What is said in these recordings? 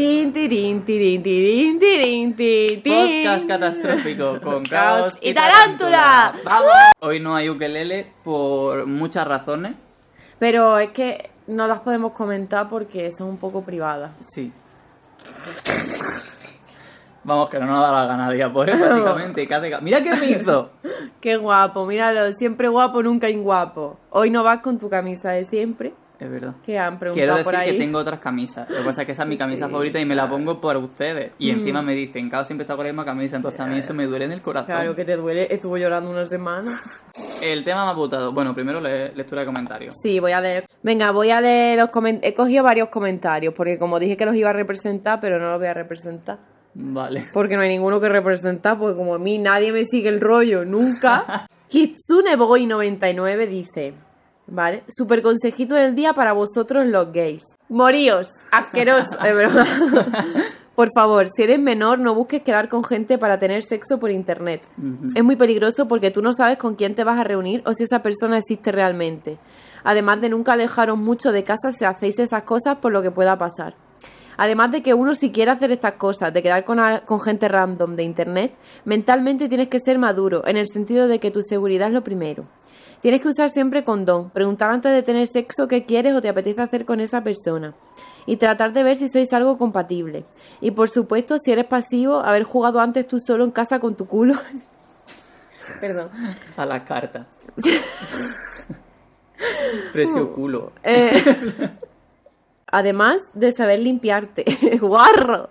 Tin, tirin, tirin, tirin, tirin, tin. Podcast catastrófico con Caos y tarántula. ¡Vamos! Hoy no hay ukelele por muchas razones. Pero es que no las podemos comentar porque son un poco privadas. Sí. Vamos, que no nos da la gana de ir a por él, básicamente. Mira qué me hizo. Qué guapo, míralo, siempre guapo, nunca inguapo. Hoy no vas con tu camisa de siempre, Es verdad. que han Quiero preguntado decir por ahí. que tengo otras camisas. Lo que pasa es que esa es mi camisa Sí, favorita y me la pongo por ustedes. Y Mm. encima me dicen, Cao siempre está con la misma camisa, entonces a mí eso me duele en el corazón. Claro que te duele, estuvo llorando una semana. El tema me ha votado. Bueno, primero le- lectura de comentarios. Sí, voy a leer. Venga, voy a leer los comentarios. He cogido varios comentarios porque como dije que los iba a representar, pero no los voy a representar. Vale. Porque no hay ninguno que representar, porque como a mí nadie me sigue el rollo, nunca. Kitsune Boy 99 dice, ¿vale? Super consejito del día para vosotros los gays. Moríos, asqueroso, de. Por favor, si eres menor, no busques quedar con gente para tener sexo por internet. Es muy peligroso porque tú no sabes con quién te vas a reunir o si esa persona existe realmente. Además de nunca alejaros mucho de casa si hacéis esas cosas por lo que pueda pasar. Además de que uno si quiere hacer estas cosas, de quedar con, a- con gente random de internet, mentalmente tienes que ser maduro, en el sentido de que tu seguridad es lo primero. Tienes que usar siempre condón, preguntar antes de tener sexo qué quieres o te apetece hacer con esa persona. Y tratar de ver si sois algo compatible. Y por supuesto, si eres pasivo, haber jugado antes tú solo en casa con tu culo. Perdón. A la carta. Precio culo. Eh, además de saber limpiarte, guarro.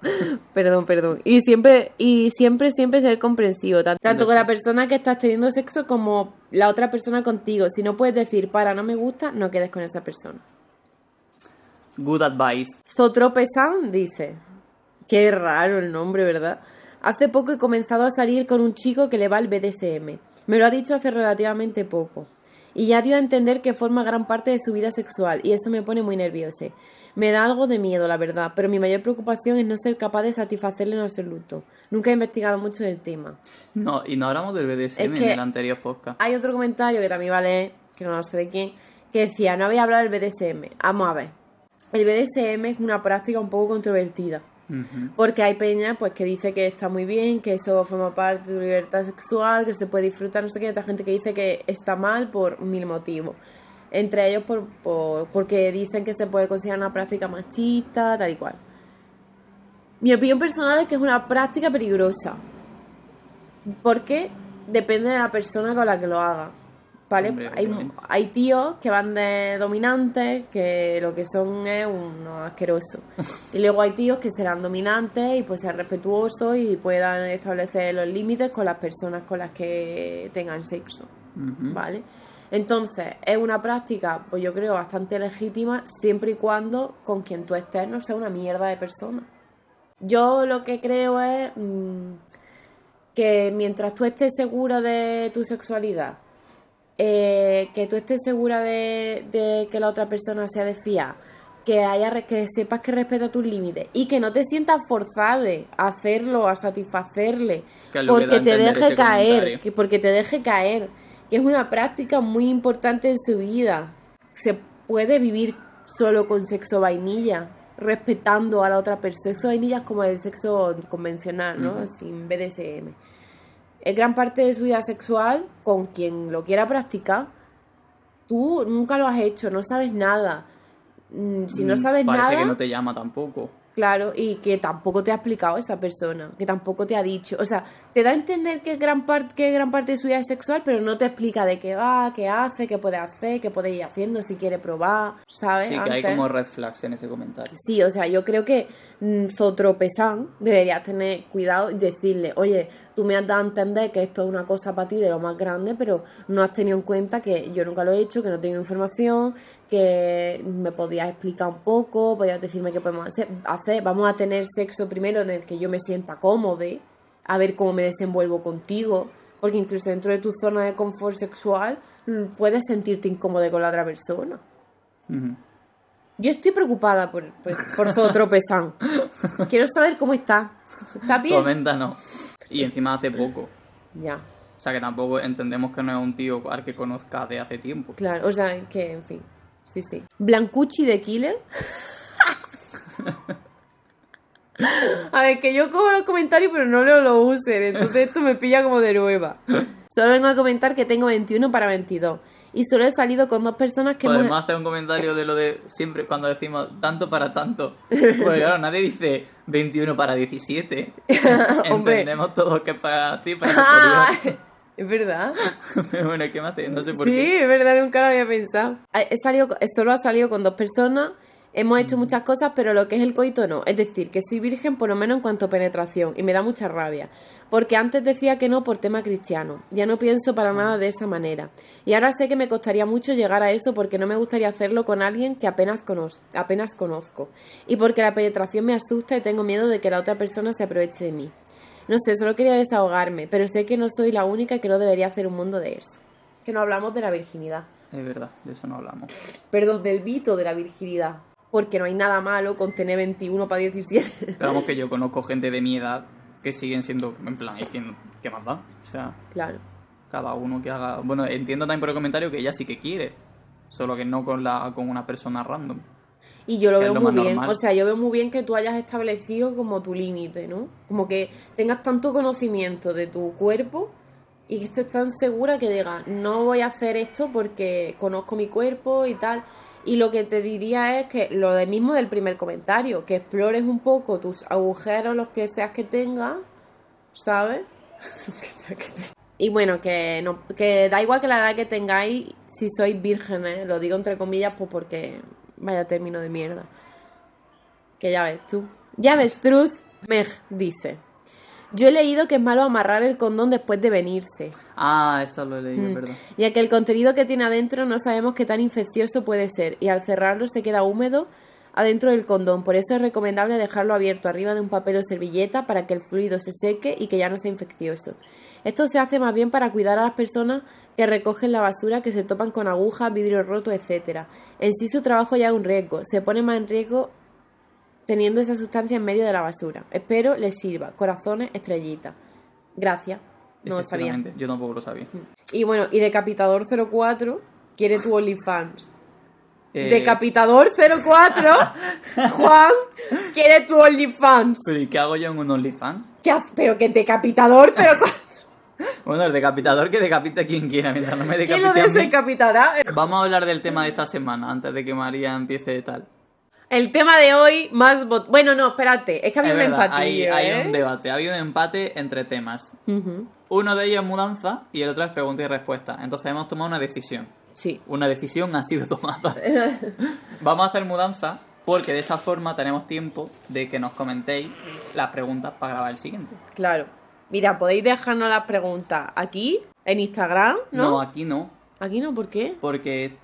Perdón, perdón. Y siempre, y siempre, siempre ser comprensivo, tan- tanto con la persona que estás teniendo sexo como la otra persona contigo. Si no puedes decir, para, no me gusta, no quedes con esa persona. Good advice. Zotrope-san dice, qué raro el nombre, ¿verdad? Hace poco he comenzado a salir con un chico que le va al BDSM. Me lo ha dicho hace relativamente poco. Y ya dio a entender que forma gran parte de su vida sexual y eso me pone muy nervioso. Me da algo de miedo, la verdad, pero mi mayor preocupación es no ser capaz de satisfacerle en absoluto. Nunca he investigado mucho del tema. No, y no hablamos del BDSM Es que- en el anterior podcast. Hay otro comentario que también va a leer, que no lo sé de quién, que decía, no había hablado del BDSM. Vamos a ver. El BDSM es una práctica un poco controvertida. Porque hay peña pues que dice que está muy bien, que eso forma parte de tu libertad sexual, que se puede disfrutar, no sé qué, hay gente que dice que está mal por mil motivos. Entre ellos por, por- porque dicen que se puede considerar una práctica machista, tal y cual. Mi opinión personal es que es una práctica peligrosa. Porque depende de la persona con la que lo haga. ¿Vale? Hombre, hay, hay tíos que van de dominantes que lo que son es unos asquerosos. Y luego hay tíos que serán dominantes y pues sean respetuosos y puedan establecer los límites con las personas con las que tengan sexo. ¿Vale? Entonces, es una práctica, pues yo creo, bastante legítima siempre y cuando con quien tú estés no sea una mierda de persona. Yo lo que creo es mm, que mientras tú estés segura de tu sexualidad, eh, que tú estés segura de, de que la otra persona sea de fiar, que haya que sepas que respeta tus límites y que no te sientas forzada a hacerlo, a satisfacerle, Que es lo que porque te deje caer, porque te deje caer, que es una práctica muy importante en su vida. Se puede vivir solo con sexo vainilla, respetando a la otra persona. Sexo vainilla es como el sexo convencional, ¿no? Sin BDSM. Es gran parte de su vida sexual con quien lo quiera practicar. Tú nunca lo has hecho, no sabes nada. Mm, Si no Mm, sabes Parece nada, que no te llama tampoco. Claro, y que tampoco te ha explicado esa persona, que tampoco te ha dicho. O sea, te da a entender que gran, parte que gran parte de su vida es sexual, pero no te explica de qué va, qué hace, qué puede hacer, qué puede ir haciendo, si quiere probar, ¿sabes? Sí, que hay como red flags en ese comentario. Sí, o sea, yo creo que mm, Zotropesan debería tener cuidado y decirle, oye, tú me has dado a entender que esto es una cosa para ti de lo más grande, pero no has tenido en cuenta que yo nunca lo he hecho, que no tengo información, que me podías explicar un poco, podías decirme qué podemos hacer, hacer. Vamos a tener sexo primero en el que yo me sienta cómodo, a ver cómo me desenvuelvo contigo, porque incluso dentro de tu zona de confort sexual mm, puedes sentirte incómodo con la otra persona. Yo estoy preocupada por, por, por Zotropesan. Quiero saber cómo está. ¿Está bien? Coméntanos. Y encima hace poco. Ya, O sea que tampoco entendemos que no es un tío al que conozca de hace tiempo. claro. O sea, que, en fin. Sí, sí. Blancucci de Killer. A ver, que yo cojo los comentarios pero no leo los user, entonces esto me pilla como de nueva. Solo vengo a comentar que tengo 21 para 22. Y solo he salido con dos personas que Podemos hemos... hacer un comentario de lo de siempre cuando decimos tanto para tanto. Pues claro, nadie dice 21 para 17. Hombre. Entendemos todos que para cifras. Es verdad. Pero bueno, ¿qué me hace? No sé por Sí, qué. es verdad, nunca lo había pensado. He salido, solo ha salido con dos personas. Hemos hecho muchas cosas, pero lo que es el coito no. Es decir, que soy virgen por lo menos en cuanto a penetración y me da mucha rabia. Porque antes decía que no por tema cristiano. Ya no pienso para nada de esa manera. Y ahora sé que me costaría mucho llegar a eso porque no me gustaría hacerlo con alguien que apenas conozco, apenas conozco. Y porque la penetración me asusta y tengo miedo de que la otra persona se aproveche de mí. No sé, solo quería desahogarme, pero sé que no soy la única que no debería hacer un mundo de eso. Que no hablamos de la virginidad. Es verdad, de eso no hablamos. Perdón, del mito de la virginidad. Porque no hay nada malo con tener 21 para 17. Pero vamos que yo conozco gente de mi edad que siguen siendo, en plan, diciendo, ¿qué más da? O sea, claro. cada uno que haga... Bueno, entiendo también por el comentario que ella sí que quiere, solo que no con, la, con una persona random. Y yo lo veo lo muy bien. normal. O sea, yo veo muy bien que tú hayas establecido como tu límite, ¿no? Como que tengas tanto conocimiento de tu cuerpo y que estés tan segura que digas, no voy a hacer esto porque conozco mi cuerpo y tal. Y lo que te diría es que lo de mismo del primer comentario, que explores un poco tus agujeros, los que seas que tengas, ¿sabes? Y bueno, que no, que da igual que la edad que tengáis, si sois vírgenes, lo digo entre comillas, pues porque vaya término de mierda. Que ya ves tú. Ya ves, Truth Meg dice. Yo he leído que es malo amarrar el condón después de venirse, Ah, eso lo he leído, es verdad. ya que el contenido que tiene adentro no sabemos qué tan infeccioso puede ser y al cerrarlo se queda húmedo adentro del condón. Por eso es recomendable dejarlo abierto arriba de un papel o servilleta para que el fluido se seque y que ya no sea infeccioso. Esto se hace más bien para cuidar a las personas que recogen la basura, que se topan con agujas, vidrio roto, etc. En sí su trabajo ya es un riesgo. Se pone más en riesgo teniendo esa sustancia en medio de la basura. Espero les sirva. Corazones, estrellitas. Gracias. No lo sabía. Yo tampoco lo sabía. Y bueno, y Decapitador 04 quiere tu OnlyFans. Eh, Decapitador 04, Juan, quiere tu OnlyFans. ¿Pero y qué hago yo en un OnlyFans? ¿Qué hace? Pero que Decapitador 04. Bueno, el decapitador que decapite a quien quiera, mientras no me ¿Quién lo decapite a mí. decapitará? Vamos a hablar del tema de esta semana, antes de que María empiece de tal. El tema de hoy, más vot... Bueno, no, espérate, es que había Es un verdad, hay, ¿eh? hay un debate, había un empate entre temas. Uno de ellos es mudanza y el otro es pregunta y respuesta. Entonces hemos tomado una decisión. Sí. Una decisión ha sido tomada. Vamos a hacer mudanza porque de esa forma tenemos tiempo de que nos comentéis las preguntas para grabar el siguiente. Claro. Mira, podéis dejarnos las preguntas aquí, en Instagram, ¿no? aquí no, Aquí no, ¿por qué? porque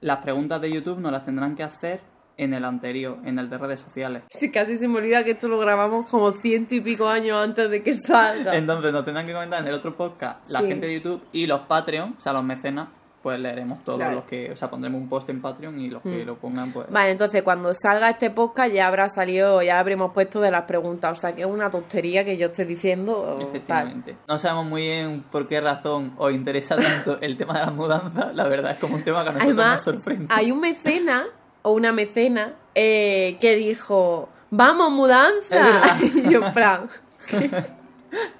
las preguntas de YouTube nos las tendrán que hacer en el anterior, en el de redes sociales. Sí, casi se me olvida que esto lo grabamos como ciento y pico años antes de que salga. Entonces nos tendrán que comentar en el otro podcast la Sí. gente de YouTube y los Patreon, o sea, los mecenas, pues leeremos todos Claro. los que, o sea, pondremos un post en Patreon y los que Mm. lo pongan, pues... Vale, entonces cuando salga este podcast ya habrá salido, ya habremos puesto de las preguntas. O sea que es una tontería que yo esté diciendo. tal. Efectivamente. No sabemos muy bien por qué razón os interesa tanto el tema de la mudanza. La verdad es como un tema que a nosotros nos Además, sorprende. hay un mecena o una mecena eh, que dijo: ¡Vamos, mudanza! Y yo, Fran.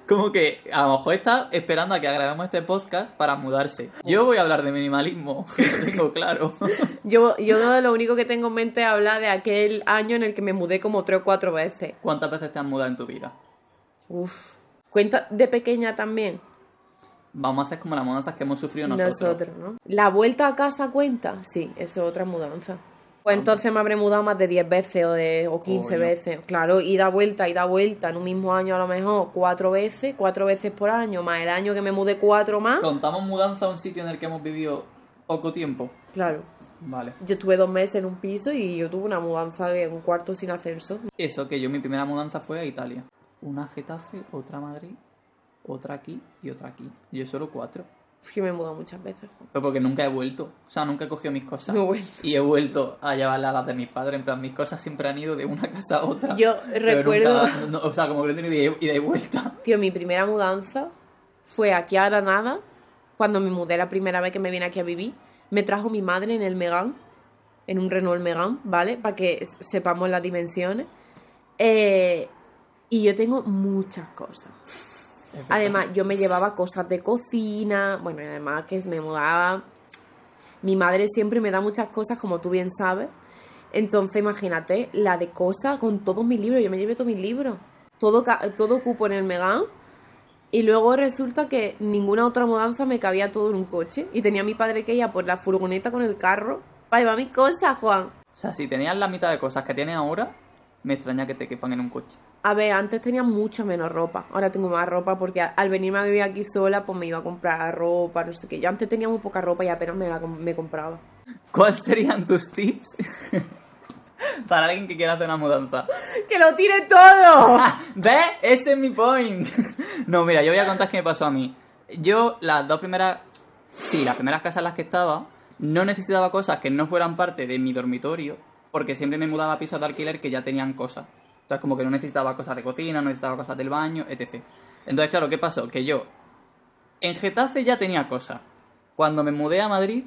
Como que a lo mejor está esperando a que grabemos este podcast para mudarse. Yo voy a hablar de minimalismo, lo tengo claro. Yo, yo lo único que tengo en mente es hablar de aquel año en el que me mudé como tres o cuatro veces. ¿Cuántas veces te has mudado en tu vida? Uf. ¿Cuenta de pequeña también? Vamos a hacer como las mudanzas que hemos sufrido nosotros. ¿no? ¿La vuelta a casa cuenta? Sí, eso es otra mudanza. Pues entonces me habré mudado más de 10 veces o, de, o 15 Coño. veces. Claro, y da vuelta y da vuelta en un mismo año a lo mejor cuatro veces, cuatro veces por año, más el año que me mudé cuatro más. ¿Contamos mudanza a un sitio en el que hemos vivido poco tiempo? Claro. Vale. Yo estuve dos meses en un piso y yo tuve una mudanza de un cuarto sin ascenso. Eso, que yo mi primera mudanza fue a Italia. Una Getafe, otra a Madrid, otra aquí y otra aquí. Yo solo cuatro. Es que me he mudado muchas veces. Pero porque nunca he vuelto. O sea, nunca he cogido mis cosas. No he. Y he vuelto a llevarlas a las de mis padres. En plan, mis cosas siempre han ido de una casa a otra. Yo recuerdo- nunca- no, o sea, como que lo he tenido ida y vuelta. Tío, mi primera mudanza fue aquí a Granada, cuando me mudé la primera vez que me vine aquí a vivir. Me trajo mi madre en el Megán, en un Renault Megán, ¿vale? Para que sepamos las dimensiones. Eh, y yo tengo muchas cosas. Además, yo me llevaba cosas de cocina, bueno, y además que me mudaba. Mi madre siempre me da muchas cosas, como tú bien sabes. Entonces, imagínate, la de cosas con todos mis libros. Yo me llevé todos mis libros. Todo, ca- todo cupo en el Megán. Y luego resulta que ninguna otra mudanza me cabía todo en un coche. Y tenía mi padre que ir a por la furgoneta con el carro para llevar mis cosas, Juan. O sea, si tenías la mitad de cosas que tienes ahora, me extraña que te quepan en un coche. A ver, antes tenía mucho menos ropa. Ahora tengo más ropa porque al venirme a vivir aquí sola, pues me iba a comprar ropa, no sé qué. Yo antes tenía muy poca ropa y apenas me la me compraba. ¿Cuáles serían tus tips para alguien que quiera hacer una mudanza? ¡Que lo tire todo! ¿Ves? Ese es mi point. no, mira, yo voy a contar qué me pasó a mí. Yo, las dos primeras. Sí, las primeras casas en las que estaba, no necesitaba cosas que no fueran parte de mi dormitorio, porque siempre me mudaba a pisos de alquiler que ya tenían cosas. Entonces, como que no necesitaba cosas de cocina, no necesitaba cosas del baño, etc. Entonces, claro, ¿qué pasó? Que yo. En Getafe ya tenía cosas. Cuando me mudé a Madrid,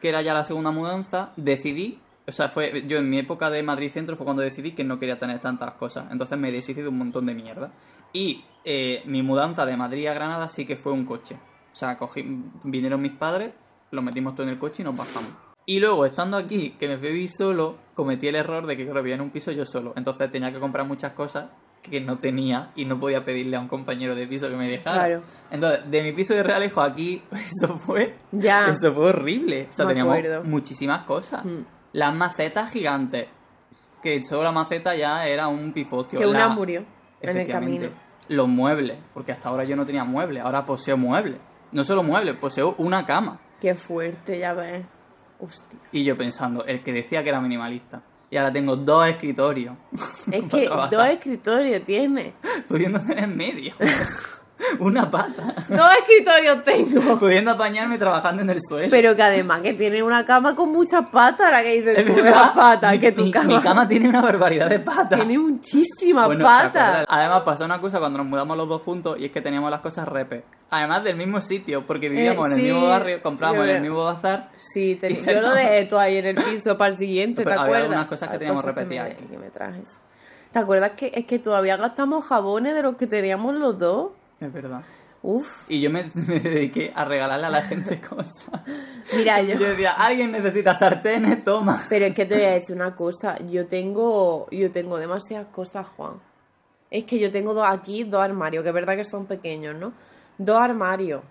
que era ya la segunda mudanza, decidí, o sea, fue yo en mi época de Madrid Centro fue cuando decidí que no quería tener tantas cosas. Entonces me deshice de un montón de mierda. Y eh, mi mudanza de Madrid a Granada sí que fue un coche. O sea, cogí, vinieron mis padres, los metimos todo en el coche y nos bajamos. Y luego, estando aquí, que me bebí solo, cometí el error de que, claro, vivía en un piso yo solo. Entonces tenía que comprar muchas cosas que no tenía y no podía pedirle a un compañero de piso que me dejara. Claro. Entonces, de mi piso de Realejo aquí, eso fue Ya. eso fue horrible. O sea, Me teníamos acuerdo. muchísimas cosas. Mm. Las macetas gigantes. Que solo la maceta ya era un pifostio. Que una La- murió en el camino. Los muebles. Porque hasta ahora yo no tenía muebles. Ahora poseo muebles. No solo muebles, poseo una cama. Qué fuerte, ya ves. Hostia. Y yo pensando, el que decía que era minimalista. Y ahora tengo dos escritorios. Es que trabajar, dos escritorios tiene. Pudiendo tener en medio. una pata. Dos escritorios tengo. Pudiendo apañarme trabajando en el suelo. Pero que además que tiene una cama con muchas patas, la que dices Es tú las patas, que tu mi, cama, mi cama tiene una barbaridad de patas. tiene muchísimas Bueno, ¿te patas. Además pasó una cosa cuando nos mudamos los dos juntos y es que teníamos las cosas repe. Además del mismo sitio, porque vivíamos en el Eh, mismo barrio, comprábamos en el mismo bazar. Sí, te- yo lo dejé todo ahí en el piso para el siguiente, ¿te había acuerdas? algunas cosas que teníamos cosas que me- que me trajes. ¿Te acuerdas que es que todavía gastamos jabones de los que teníamos los dos? Es verdad. Uf, Y yo me, me dediqué a regalarle a la gente cosas. mira, yo... Yo decía, alguien necesita sartenes, toma. Pero es que te voy a decir una cosa, yo tengo, yo tengo demasiadas cosas, Juan. Es que yo tengo dos, aquí dos armarios, que es verdad que son pequeños, ¿no? Dos armarios,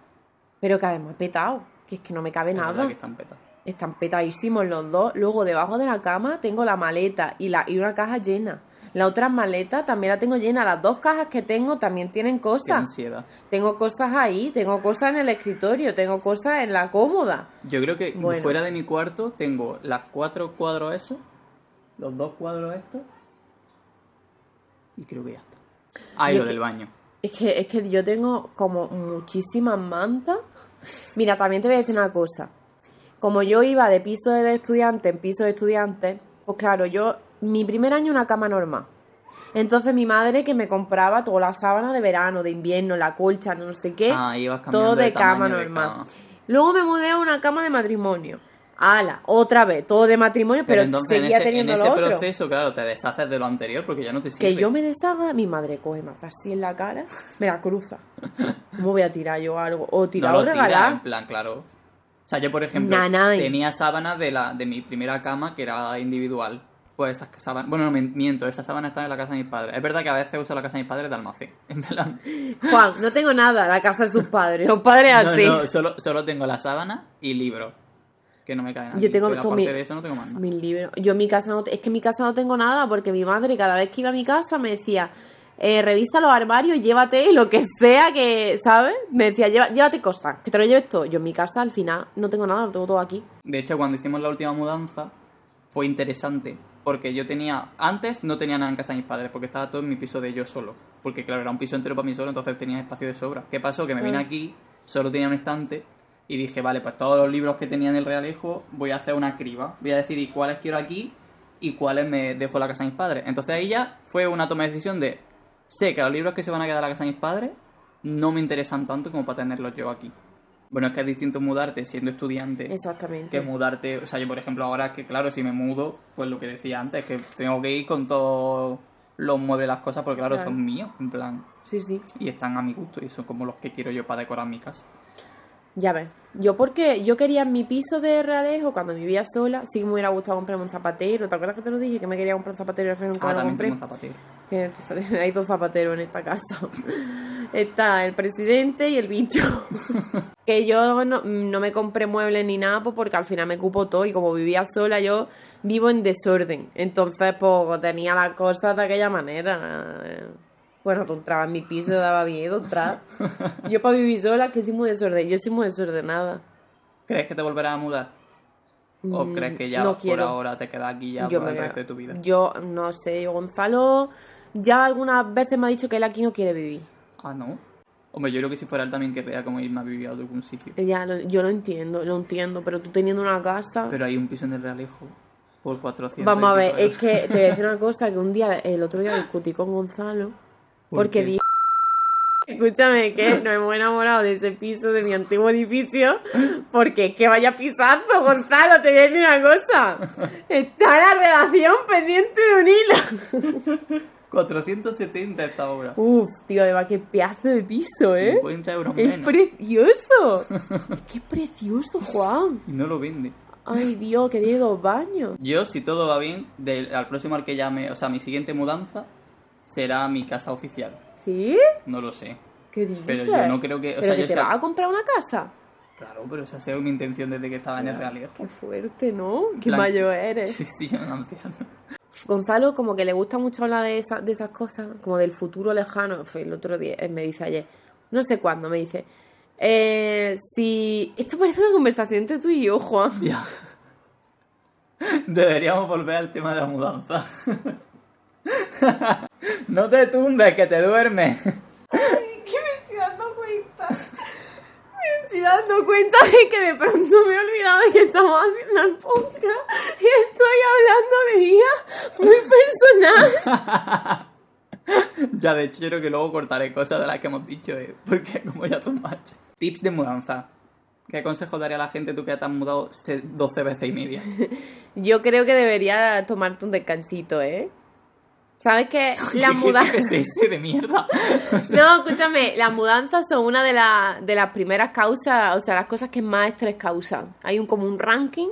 pero que además petado, que es que no me cabe Es verdad nada. que están petados. Están petadísimos los dos. Luego debajo de la cama tengo la maleta y, la, y una caja llena. La otra maleta también la tengo llena. Las dos cajas que tengo también tienen Qué cosas. ansiedad. Tengo cosas ahí, tengo cosas en el escritorio, tengo cosas en la cómoda. Yo creo que Bueno. fuera de mi cuarto tengo las cuatro cuadros esos, los dos cuadros estos, y creo que ya está. Ah, y lo que- del baño. Es que, es que yo tengo como muchísimas mantas. Mira, también te voy a decir una cosa. Como yo iba de piso de estudiante en piso de estudiante, pues claro, yo, mi primer año una cama normal. Entonces mi madre que me compraba toda la sábana de verano, de invierno, la colcha, no sé qué, Ah, todo de, cama de normal. cama. Luego me mudé a una cama de matrimonio. Ala, otra vez, todo de matrimonio, pero, entonces en seguía ese, teniendo en ese lo otro. proceso, claro, te deshaces de lo anterior porque ya no te sirve. Que yo me deshaga, mi madre coge, hace así en la cara, me la cruza. ¿Cómo voy a tirar yo algo? O no tirar lo o en plan, claro. O sea, yo, por ejemplo, tenía sábanas de, la, de mi primera cama que era individual. Pues esas sábanas... Bueno, no, miento, esas sábanas están en la casa de mis padres. Es verdad que a veces uso la casa de mis padres de almacén. En plan... Juan, no tengo nada, la casa de sus padres. Los padres así. no, solo, solo tengo la sábana y libros. Que no me caen aquí. Yo tengo Pero aparte mi- de eso no tengo más nada. Mis libros. Yo en mi casa no. Es que en mi casa no tengo nada porque mi madre, cada vez que iba a mi casa, me decía. eh, revisa los armarios, llévate lo que sea que, ¿sabes? Me decía, "Lleva- llévate cosas, que te lo lleves todo. Yo en mi casa al final no tengo nada, lo tengo todo aquí. De hecho, cuando hicimos la última mudanza, fue interesante. Porque yo tenía. Antes no tenía nada en casa de mis padres, porque estaba todo en mi piso de yo solo. Porque, claro, era un piso entero para mí solo, entonces tenía espacio de sobra. ¿Qué pasó? Que me vine aquí, solo tenía un estante. Y dije, vale, pues todos los libros que tenía en el Realejo, voy a hacer una criba. Voy a decidir cuáles quiero aquí y cuáles me dejo en la casa de mis padres. Entonces ahí ya fue una toma de decisión de. Sé que los libros que se van a quedar en la casa de mis padres no me interesan tanto como para tenerlos yo aquí. Bueno, es que es distinto mudarte siendo estudiante Exactamente. que mudarte. O sea, yo, por ejemplo, ahora que, claro, si me mudo, pues lo que decía antes, que tengo que ir con todo los muebles, las cosas, porque claro, Claro. son míos, en plan, Sí, sí. y están a mi gusto, y son como los que quiero yo para decorar mi casa. Ya ves. Yo porque yo quería en mi piso de Realejo, cuando vivía sola, sí que me hubiera gustado comprarme un zapatero. ¿Te acuerdas que te lo dije? Que me quería comprar un zapatero y al final nunca Ah, lo compré. un zapatero. Hay dos zapateros en esta casa. Está el presidente y el bicho. que yo no, no me compré muebles ni nada pues, porque al final me cupo todo y como vivía sola yo vivo en desorden. Entonces pues tenía las cosas de aquella manera. Bueno, tú entrabas en mi piso y daba miedo entrar. Yo para vivir sola que soy muy desordenada. Yo soy muy desordenada. ¿Crees que te volverás a mudar? ¿O Mm, crees que ya no por quiero. ahora te quedas aquí ya Yo por el resto de tu vida? Yo no sé, Gonzalo ya algunas veces me ha dicho que él aquí no quiere vivir. Ah, no. Hombre, yo creo que si fuera él también querría como irme a vivir a algún sitio. Ya, lo- yo lo entiendo, lo entiendo, pero tú teniendo una casa... Pero hay un piso en el Realejo por 400. Vamos a ver, es que te voy a decir una cosa, que un día, el otro día discutí con Gonzalo, ¿Por porque dije... Escúchame, que nos hemos enamorado de ese piso de mi antiguo edificio, porque es que vaya pisazo, Gonzalo, te voy a decir una cosa. Está la relación pendiente de un hilo. 470 esta obra. Uf, tío, además qué pedazo de piso, ¿eh? 50 euros Es menos. precioso. Es que es precioso, Juan. Y no lo vende. Ay, Dios, que tiene dos baños. Yo, si todo va bien, del, al próximo al que llame, o sea, mi siguiente mudanza será mi casa oficial. ¿Sí? No lo sé. ¿Qué dices? Pero yo no creo que- o ¿Pero sea, que yo te sé- vas a comprar una casa? Claro, pero esa ha sido mi intención desde que estaba en el Realejo. Qué fuerte, ¿no? Qué Plan- mayor eres. Sí, sí, yo un anciano. Gonzalo como que le gusta mucho hablar de, esa- de esas cosas, como del futuro lejano. Fue el otro día, me dice ayer, no sé cuándo, me dice, eh, si... Esto parece una conversación entre tú y yo, Juan. Ya. Deberíamos volver al tema de la mudanza. no te tumbes, que te duermes. que me estoy dando cuenta. Me estoy dando cuenta de que de pronto me he olvidado de que estamos haciendo el podcast y estoy hablando de guía muy personal. ya, de hecho, yo creo que luego cortaré cosas de las que hemos dicho, eh, porque como ya son. Tips de mudanza. ¿Qué consejo daría a la gente tú que te has mudado este 12 veces y media? Yo creo que debería tomarte un descansito, ¿eh? ¿Sabes que la ¿Qué- qué mudanza... es ese de mierda? No, escúchame, las mudanzas son una de, las de las primeras causas, o sea, las cosas que más estrés causan. Hay un como un ranking,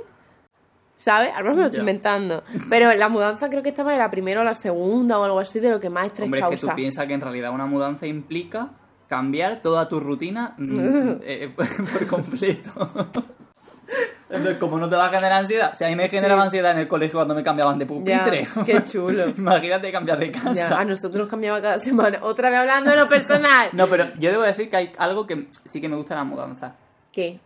¿sabes? Ahora me lo estoy inventando. Pero la mudanza creo que estaba en la primera o la segunda o algo así de lo que más estrés Hombre, es que causa. tú piensas que en realidad una mudanza implica cambiar toda tu rutina mm, eh, por completo. Entonces, como no te va a generar ansiedad, si a mí me generaba ansiedad en el colegio cuando me cambiaban de pupitre. Ya, qué chulo. Imagínate cambiar de casa. Ya, a nosotros nos cambiaba cada semana. Otra vez hablando de lo personal. No, pero yo debo decir que hay algo que sí que me gusta la mudanza. ¿Qué?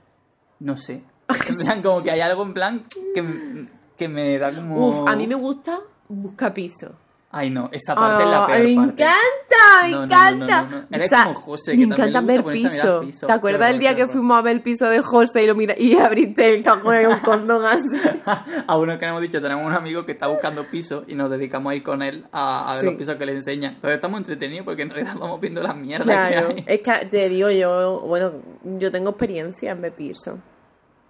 No sé. En plan, como que hay algo en plan que, que me da como... Uf, a mí me gusta buscar piso. Ay, no, esa parte es la peor me parte. encanta, me No, encanta. no, no, no. Eres O sea, como José, me que encanta ver piso. piso. ¿Te acuerdas del día que fuimos a ver el piso de José y, lo mira y abriste el cajón de un condón así? a uno que no hemos dicho, tenemos un amigo que está buscando piso y nos dedicamos a ir con él a, a ver Sí. los pisos que le enseñan. Entonces estamos entretenidos porque en realidad vamos viendo las mierdas Claro, que hay. es que te digo yo, bueno, yo tengo experiencia en ver piso.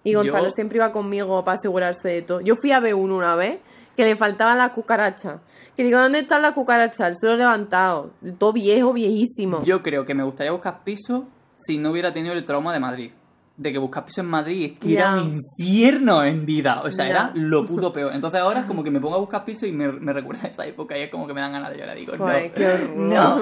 Y Gonzalo Yo- siempre iba conmigo para asegurarse de todo. Yo fui a ver uno una vez que le faltaban las cucarachas. Que digo, ¿dónde están las cucarachas? El suelo levantado. Todo viejo, viejísimo. Yo creo que me gustaría buscar piso si no hubiera tenido el trauma de Madrid. De que buscar piso en Madrid es que era un infierno en vida. O sea, era lo puto peor. Entonces ahora es como que me pongo a buscar piso y me, me recuerda a esa época y es como que me dan ganas de llorar. Digo, Joder, no, qué horror. no,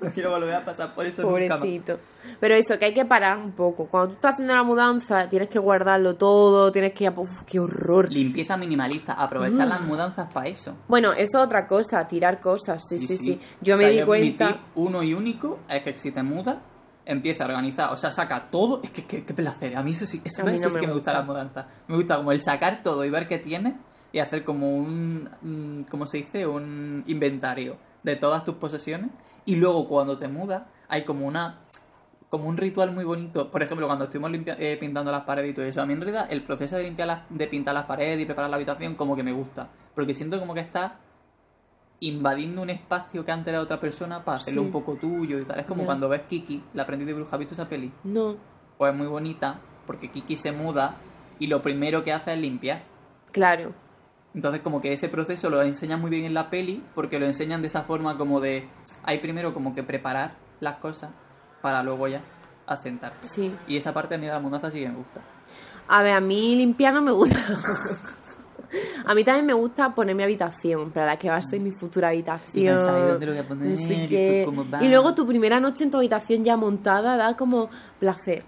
no quiero volver a pasar por eso nunca más. Pobrecito. Pero eso, que hay que parar un poco. Cuando tú estás haciendo la mudanza, tienes que guardarlo todo, tienes que... Uf, qué horror. Limpieza minimalista, aprovechar las mudanzas para eso. Bueno, eso es otra cosa, tirar cosas. Sí, sí, sí. Yo O me di cuenta... tip uno y único es que si te mudas, empieza a organizar, o sea, saca todo. Es que, qué placer. A mí eso sí, eso A mí eso me que me gusta las mudanzas. Me gusta como el sacar todo y ver qué tienes y hacer como un, mm, ¿cómo se dice? Un inventario de todas tus posesiones. Y luego cuando te mudas, hay como una como un ritual muy bonito. Por ejemplo, cuando estuvimos limpia- eh, pintando las paredes y todo eso, a mí en realidad el proceso de limpiar las, de pintar las paredes y preparar la habitación como que me gusta. Porque siento como que está invadiendo un espacio que antes era de otra persona para hacerlo Sí. un poco tuyo y tal. Es como cuando ves Kiki, la aprendiz de bruja, ¿has visto esa peli? No, Pues es muy bonita porque Kiki se muda y lo primero que hace es limpiar. claro. Entonces como que ese proceso lo enseñan muy bien en la peli porque lo enseñan de esa forma como de hay primero como que preparar las cosas para luego ya asentarte. Sí. Y esa parte a mí de la mudanza sí que me gusta. A ver, a mí limpiar no me gusta. a mí también me gusta poner mi habitación, para la que va a ser mi futura habitación. Y pensar, ¿y dónde lo voy a poner? no sé ¿Y qué. esto cómo va? Y luego tu primera noche en tu habitación ya montada da como placer.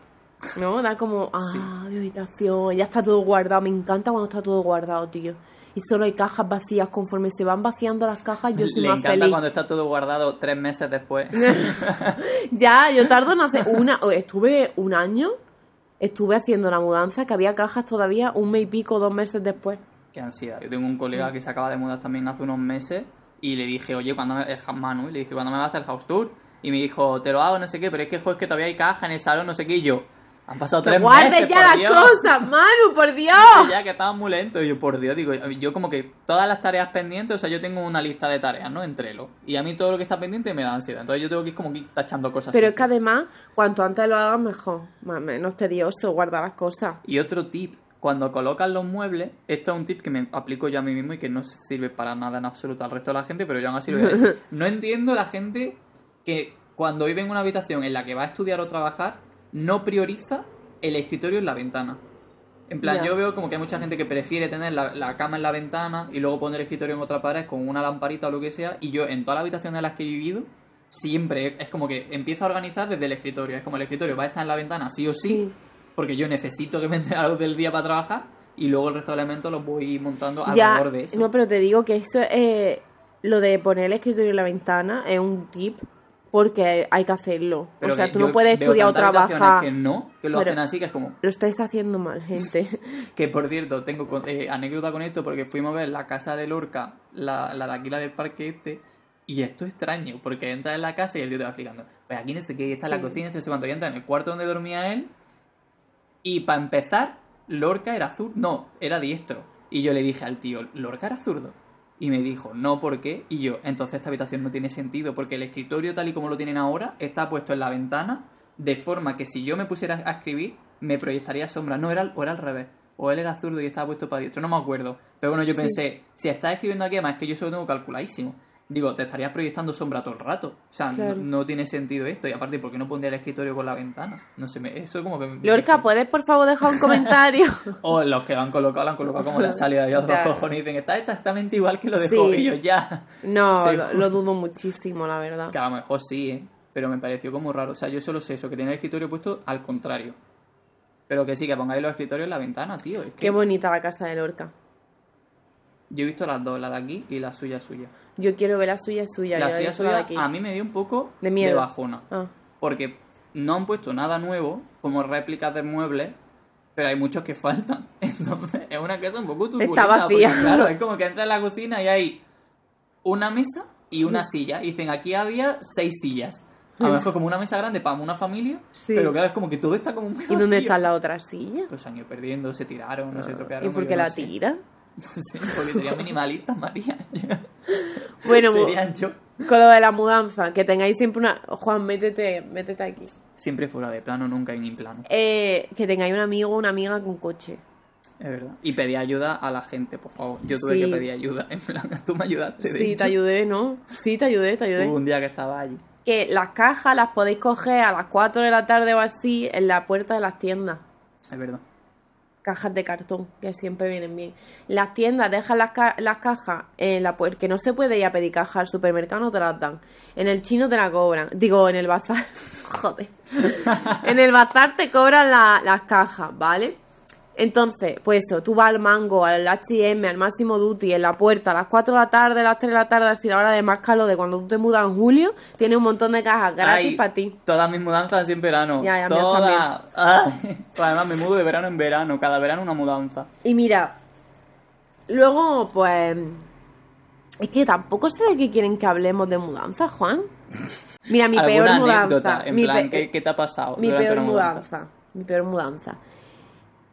¿No? Da como, ah, mi habitación, ya está todo guardado. Me encanta cuando está todo guardado, tío. Y solo hay cajas vacías. Conforme se van vaciando las cajas, yo soy Le más encanta feliz. cuando está todo guardado tres meses después. ya, yo tardo en hacer una. Estuve un año, estuve haciendo la mudanza, que había cajas todavía un mes y pico, dos meses después. Qué ansiedad. Yo tengo un colega que se acaba de mudar también hace unos meses y le dije, oye, cuando me... Manu, y le dije, ¿cuándo me vas a hacer el house tour? Y me dijo, te lo hago, no sé qué, pero es que, joder, es que todavía hay caja en el salón, no sé qué, y yo, han pasado ¡Que tres guardes meses, ya las Dios". cosas, Manu, por Dios! ya que estaban muy lentos. Y yo, por Dios, digo, yo como que todas las tareas pendientes, o sea, yo tengo una lista de tareas, ¿no? Entrelo. Y a mí todo lo que está pendiente me da ansiedad. Entonces yo tengo que ir como que tachando cosas. Pero es que además, cuanto antes lo hagas, mejor. Más menos tedioso guardar las cosas. Y otro tip, cuando colocas los muebles, esto es un tip que me aplico yo a mí mismo y que no sirve para nada en absoluto al resto de la gente, pero yo aún así lo voy a decir. No entiendo la gente que cuando vive en una habitación en la que va a estudiar o trabajar, no prioriza el escritorio en la ventana. En plan, yo veo como que hay mucha gente que prefiere tener la, la cama en la ventana y luego poner el escritorio en otra pared con una lamparita o lo que sea. Y yo, en todas las habitaciones en las que he vivido, siempre es como que empiezo a organizar desde el escritorio. Es como el escritorio va a estar en la ventana sí o sí, Sí. Porque yo necesito que me entre la luz del día para trabajar y luego el resto de elementos los voy montando alrededor de eso. no, pero te digo que eso es. lo de poner el escritorio en la ventana es un tip porque hay que hacerlo. Pero o sea, tú no puedes estudiar o trabajar. que no, que lo Pero- hacen así, que es como... Lo estáis haciendo mal, gente. Que por cierto, tengo eh, anécdota con esto porque fuimos a ver la casa de Lorca, la, la de aquí, la del parque este, y esto es extraño, porque entras en la casa y el tío te va explicando, pues aquí en este que está la Sí. cocina, este no sé cuánto, y entra en el cuarto donde dormía él, y para empezar, Lorca era zurdo, no, era diestro. Y yo le dije al tío, ¿Lorca era zurdo? Y me dijo, no, ¿por qué? Y yo, entonces esta habitación no tiene sentido, porque el escritorio tal y como lo tienen ahora está puesto en la ventana, de forma que si yo me pusiera a escribir, me proyectaría sombra. No, era, o era al revés. O él era zurdo y estaba puesto para diestro, no me acuerdo. Pero bueno, yo Sí. pensé, si estás escribiendo aquí, además es que yo eso lo tengo calculadísimo. Digo, te estarías proyectando sombra todo el rato. O sea, no- Claro. no, tiene sentido esto. Y aparte, ¿por qué no pondría el escritorio con la ventana? No sé, me, eso como que... me- Lorca, ¿puedes por favor dejar un comentario? o los que lo han colocado, lo han colocado como la salida de otros cojones y dicen, está exactamente igual que lo de Sí. Joguillos, ya. No, Sí. lo, lo dudo muchísimo, la verdad. Que a lo mejor sí, ¿eh? Pero me pareció como raro. O sea, yo solo sé eso, que tiene el escritorio puesto al contrario. Pero que sí, que pongáis los escritorios en la ventana, tío. Es que Qué bonita la casa de Lorca. Yo he visto las dos, la de aquí y la suya suya. Yo quiero ver la suya suya. la suya la de suya aquí. a mí me dio un poco De miedo. bajona. Ah, Porque no han puesto nada nuevo, como réplicas de muebles, pero hay muchos que faltan. Entonces, es una casa un poco turbulenta. Está vacía. porque, claro, es como que entras en la cocina y hay una mesa y una silla. Y dicen, aquí había seis sillas. A lo mejor como una mesa grande para una familia, Sí. pero claro, es como que todo está como muy ¿Y dónde está la otra silla? Pues han ido perdiendo, se tiraron, no se tropearon. ¿Y por qué la tira? sé, porque serían minimalistas, María. Bueno, serían yo. con lo de la mudanza, que tengáis siempre una... Juan, métete, métete aquí. Siempre fuera de plano, nunca en plano. Eh, que tengáis un amigo o una amiga con coche. Es verdad. Y pedí ayuda a la gente, por favor. Yo tuve Sí. que pedir ayuda. En plan, tú me ayudaste. de Sí, hecho. te ayudé, ¿no? Sí, te ayudé, te ayudé. Hubo un día que estaba allí. Que las cajas las podéis coger a las 4 de la tarde o así en la puerta de las tiendas. Es verdad. Cajas de cartón, que siempre vienen bien. Las tiendas dejan las, ca- las cajas en la puerta, que no se puede ir a pedir cajas al supermercado, no te las dan. En el chino te la cobran. Digo, en el bazar. Joder. en el bazar te cobran la- las cajas, ¿vale? Entonces, pues eso, tú vas al Mango, al H&M, al Máximo Duty, en la puerta, a las 4 de la tarde, a las 3 de la tarde, así la hora de más calor de cuando tú te mudas en julio, tienes un montón de cajas gratis para ti. Todas mis mudanzas así en verano. Ya, ya, Todas. Ay. Pues además me mudo de verano en verano. Cada verano una mudanza. Y mira, luego, pues. Es que tampoco sé de qué quieren que hablemos de mudanza, Juan. Mira, mi peor ¿Alguna mudanza. anécdota? En mi plan, ¿qué, qué te ha pasado mi peor mudanza. Mi peor mudanza.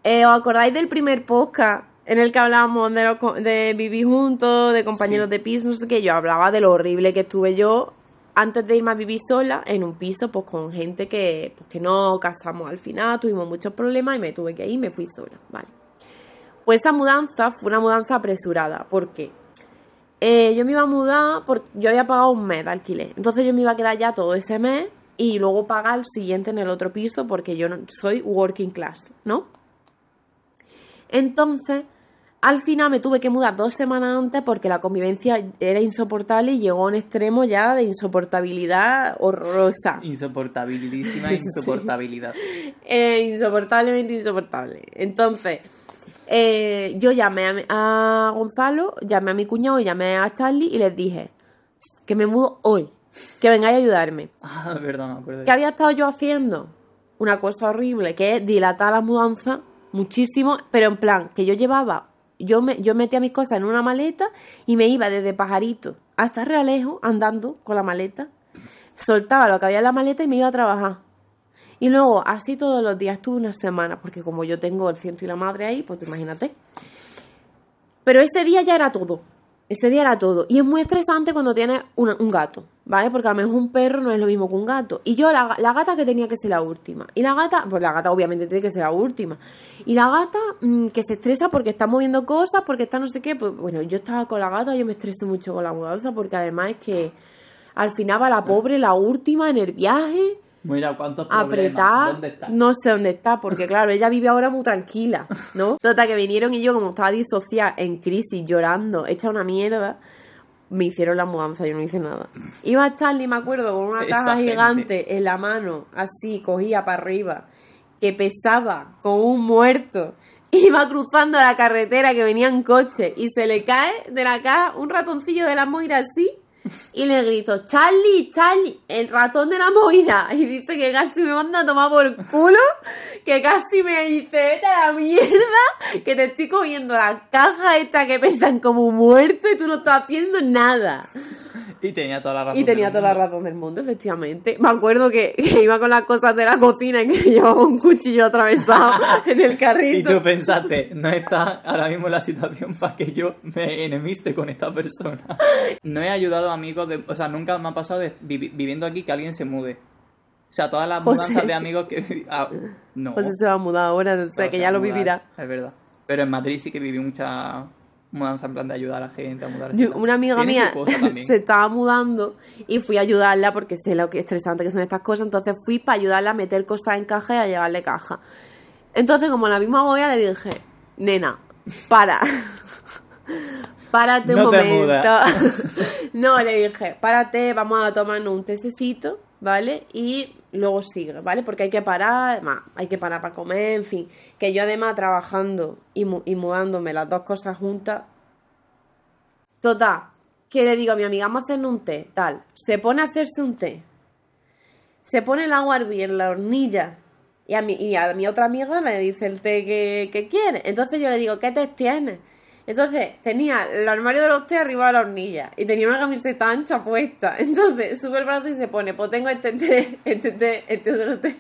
Eh, ¿Os acordáis del primer podcast en el que hablábamos de, los de vivir juntos, de compañeros Sí. de piso, no sé qué? Yo hablaba de lo horrible que estuve yo antes de irme a vivir sola en un piso pues con gente que, pues, que no casamos al final, tuvimos muchos problemas y me tuve que ir y me fui sola, ¿vale? Pues esa mudanza fue una mudanza apresurada. ¿Por qué? Eh, yo me iba a mudar porque yo había pagado un mes de alquiler. Entonces yo me iba a quedar ya todo ese mes y luego pagar el siguiente en el otro piso porque yo no, soy working class, ¿no? Entonces, al final me tuve que mudar dos semanas antes porque la convivencia era insoportable y legó a un extremo ya de insoportabilidad horrorosa. Insoportabilísima insoportabilidad. Eh, insoportablemente insoportable. Entonces, eh, yo llamé a, a Gonzalo, llamé a mi cuñado y llamé a Charlie y les dije "Tss, que me mudo hoy, que vengáis a ayudarme. Ah, verdad, me acuerdo. ¿Qué había estado yo haciendo? Una cosa horrible, que es dilatar la mudanza muchísimo, pero en plan, que yo llevaba, yo, me, yo metía mis cosas en una maleta y me iba desde Pajarito hasta Realejo andando con la maleta, soltaba lo que había en la maleta y me iba a trabajar. Y luego, así todos los días, estuve una semana, porque como yo tengo el ciento y la madre ahí, pues imagínate. Pero ese día ya era todo. Ese día era todo. Y es muy estresante cuando tienes un gato, ¿vale? Porque a lo mejor un perro no es lo mismo que un gato. Y yo, la, la gata que tenía que ser la última. Y la gata, pues la gata obviamente tiene que ser la última. Y la gata mm, que se estresa porque está moviendo cosas, porque está no sé qué. Pues bueno, yo estaba con la gata, yo me estreso mucho con la mudanza, porque además es que al final va la pobre, la última en el viaje Mira, ¿cuántos problemas? ¿Dónde está? no sé dónde está, porque claro, ella vive ahora muy tranquila, ¿no? Total, que vinieron y yo, como estaba disociada, en crisis, llorando, hecha una mierda, me hicieron la mudanza, yo no hice nada. Iba Charlie, me acuerdo, con una caja gigante en la mano, así, cogía para arriba, que pesaba con un muerto. Iba cruzando la carretera que venía en coche y se le cae de la caja un ratoncillo de la moira así y le grito, Charlie, Charlie, el ratón de la moira. Y dice que casi me manda a tomar por culo, que casi me dice, vete a la mierda, que te estoy comiendo la caja esta que pesan como muerto y tú no estás haciendo nada. Y tenía toda la razón. Y tenía del toda la razón del mundo, efectivamente. Me acuerdo que, que iba con las cosas de la cocina y que llevaba un cuchillo atravesado en el Y carrito. tú pensaste, no está ahora mismo la situación para que yo me enemiste con esta persona. No he ayudado a amigos de... O sea, nunca me ha pasado de viviendo aquí que alguien se mude. O sea, todas las José. mudanzas de amigos que... ah, no. Pues se va a mudar ahora, sé, Pero que se ya lo vivirá. Es verdad. Pero en Madrid sí que viví mucha mudanza en plan de ayudar a la gente a mudarse. Yo- una amiga mía se estaba mudando y fui a ayudarla porque sé lo que estresante que son estas cosas. Entonces fui para ayudarla a meter cosas en caja y a llevarle caja. Entonces, como la misma agoya, le dije, nena, para. Párate un No momento. no, le dije, párate, vamos a tomarnos un tececito, ¿vale? Y luego sigue, ¿vale? Porque hay que parar, además, hay que parar para comer, en fin. Que yo además trabajando y, mu- y mudándome las dos cosas juntas, Total, que le digo a mi amiga, vamos a hacernos un té, tal. Se pone a hacerse un té. Se pone el agua a hervir en la hornilla. Y a mi, y a mi otra amiga le dice el té que, que quiere. Entonces yo le digo, ¿qué té tienes? Entonces tenía el armario de los té arriba de la hornilla y tenía una camiseta ancha puesta. Entonces sube el brazo y se pone, pues tengo este té, este té, este otro té.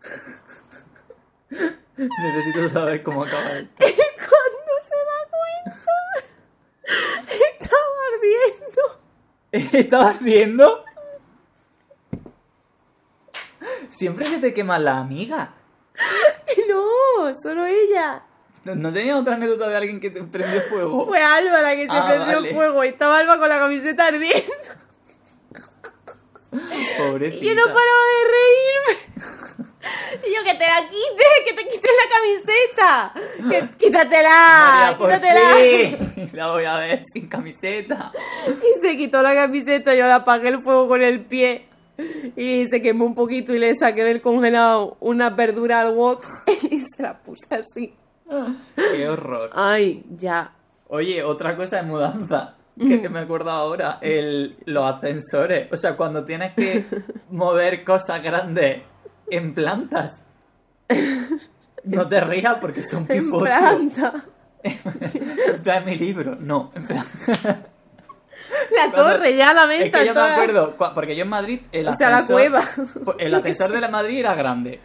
Necesito saber cómo acaba esto. Cuando se da cuenta, estaba ardiendo. ¿Estaba haciendo? Siempre se te quema la amiga. No, solo ella. ¿No- ¿No tenía otra anécdota de alguien que te prendió fuego? Fue Alba la que se Ah, prendió vale. fuego y estaba Alba con la camiseta ardiendo. Pobrecita. Y yo no paraba de reírme. Y yo, que te la quites, que te quites la camiseta. Que, quítatela, María, por quítatela. fin. La voy a ver sin camiseta. Y se quitó la camiseta, yo le apagué el fuego con el pie. Y se quemó un poquito y le saqué del congelado una verdura al wok y se la puse así. Qué horror. Ay, ya. Oye, otra cosa de mudanza. Que, que me acuerdo ahora, el, los ascensores. O sea, cuando tienes que mover cosas grandes en plantas. No te rías porque son En pifochos. planta. En plan mi libro. No, en plan. La Cuando- torre, ya la Es que yo me acuerdo, porque yo en Madrid el O sea, la cueva. el ascensor de la Madrid era grande.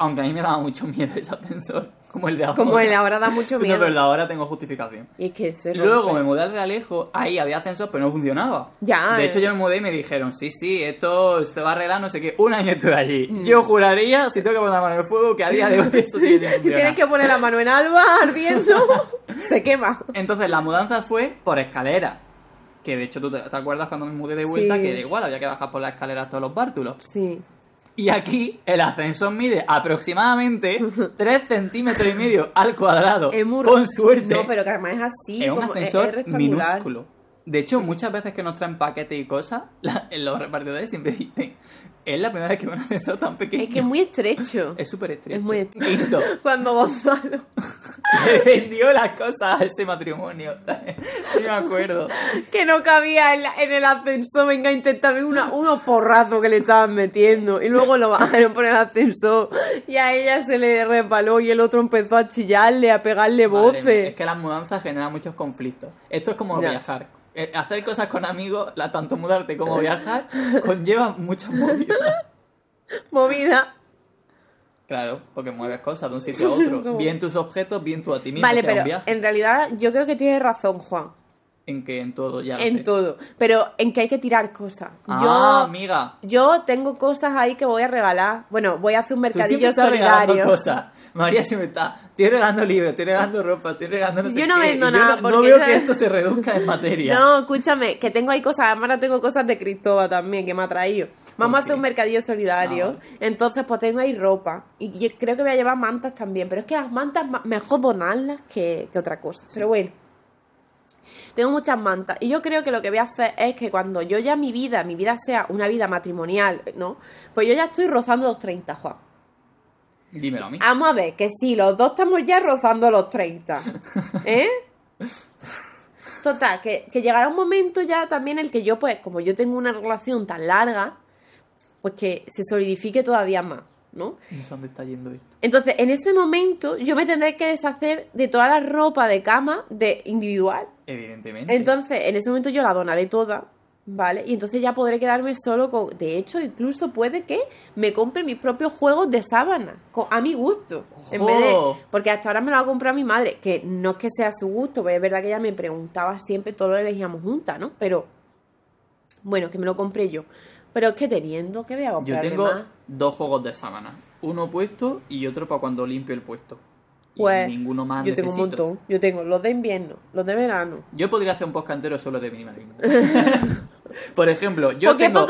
Aunque a mí me daba mucho miedo ese ascensor, como el de ahora. Como el de ahora da mucho No, miedo. pero el de ahora tengo justificación. Y es que se Luego me mudé al Realejo, ahí había ascensor, pero no funcionaba. Ya, De eh. hecho, yo me mudé y me dijeron, sí, sí, esto se va a arreglar, no sé qué. Un año estuve allí. Mm. Yo juraría, si tengo que poner la mano en el fuego, que a día de hoy eso Y funcionar. tienes que poner la mano en alba ardiendo. se quema. Entonces, la mudanza fue por escalera. Que de hecho, tú te, te acuerdas cuando me mudé de vuelta, Sí. que da igual, había que bajar por las escaleras todos los bártulos. Sí. Y aquí el ascensor mide aproximadamente 3 centímetros y medio al cuadrado. Es muy- Con suerte. No, pero que además es así. es un como- ascensor es rectangular. minúsculo. De hecho, muchas veces que nos traen paquetes y cosas, la- los repartidores siempre dicen, es la primera vez que veo un ascensor tan pequeño. Es que es muy estrecho. Es súper estrecho. Es muy estrecho. Cuando Gonzalo. le vendió las cosas a ese matrimonio. sí me acuerdo. que no cabía en, la- en el ascensor, venga, intentaba una, unos porrazos que le estaban metiendo y luego lo bajaron por el ascensor y a ella se le resbaló y el otro empezó a chillarle, a pegarle Madre mía, voces. Es que las mudanzas generan muchos conflictos. Esto es como viajar. Eh, Hacer cosas con amigos, la, tanto mudarte como viajar, conlleva muchas movidas. Movida. Claro, porque mueves cosas de un sitio a otro. Bien tus objetos, bien tú a ti mismo. Vale, sea un pero viaje. en realidad yo creo que tienes razón, Juan, En que en todo, ya lo en sé. todo, pero en que hay que tirar cosas. Ah, yo, amiga. yo tengo cosas ahí que voy a regalar. Bueno, voy a hacer un Tú mercadillo regalando solidario. cosas. María siempre está. Estoy regalando libros, estoy regalando ropa, estoy regalando no sé Yo no qué, vendo yo nada, no, no veo que esto se reduzca en materia. No, escúchame, que tengo ahí cosas, además tengo cosas de Cristóbal también que me ha traído. Vamos a hacer un mercadillo solidario, Ah. entonces pues tengo ahí ropa y yo creo que voy a llevar mantas también, pero es que las mantas ma- mejor donarlas que, que otra cosa. Pero bueno, tengo muchas mantas y yo creo que lo que voy a hacer es que cuando yo ya mi vida, mi vida sea una vida matrimonial, ¿no? Pues yo ya estoy rozando los 30, Juan. Dímelo a mí. Vamos a ver, que sí, los dos estamos ya rozando los 30. ¿Eh? Total, que, que llegará un momento ya también en el que yo, pues, como yo tengo una relación tan larga, pues que se solidifique todavía más, ¿no? No sé dónde está yendo esto. Entonces, en este momento, yo me tendré que deshacer de toda la ropa de cama de individual. Evidentemente. Entonces, en ese momento yo la donaré toda, ¿vale? Y entonces ya podré quedarme solo con... De hecho, incluso puede que me compre mis propios juegos de sábana, a mi gusto. En vez de... Porque hasta ahora me lo ha comprado mi madre, que no es que sea su gusto, porque es verdad que ella me preguntaba siempre, todo lo elegíamos juntas, ¿no? Pero, bueno, que me lo compré yo. Pero es que teniendo, que voy a Yo comprarme tengo más? Dos juegos de sábana. Uno puesto y otro para cuando limpio el puesto. Y Pues, ninguno más yo tengo un montón. Yo tengo los de invierno, los de verano. Yo podría hacer un podcast entero solo de minimalismo. Por ejemplo, yo ¿Por qué tengo,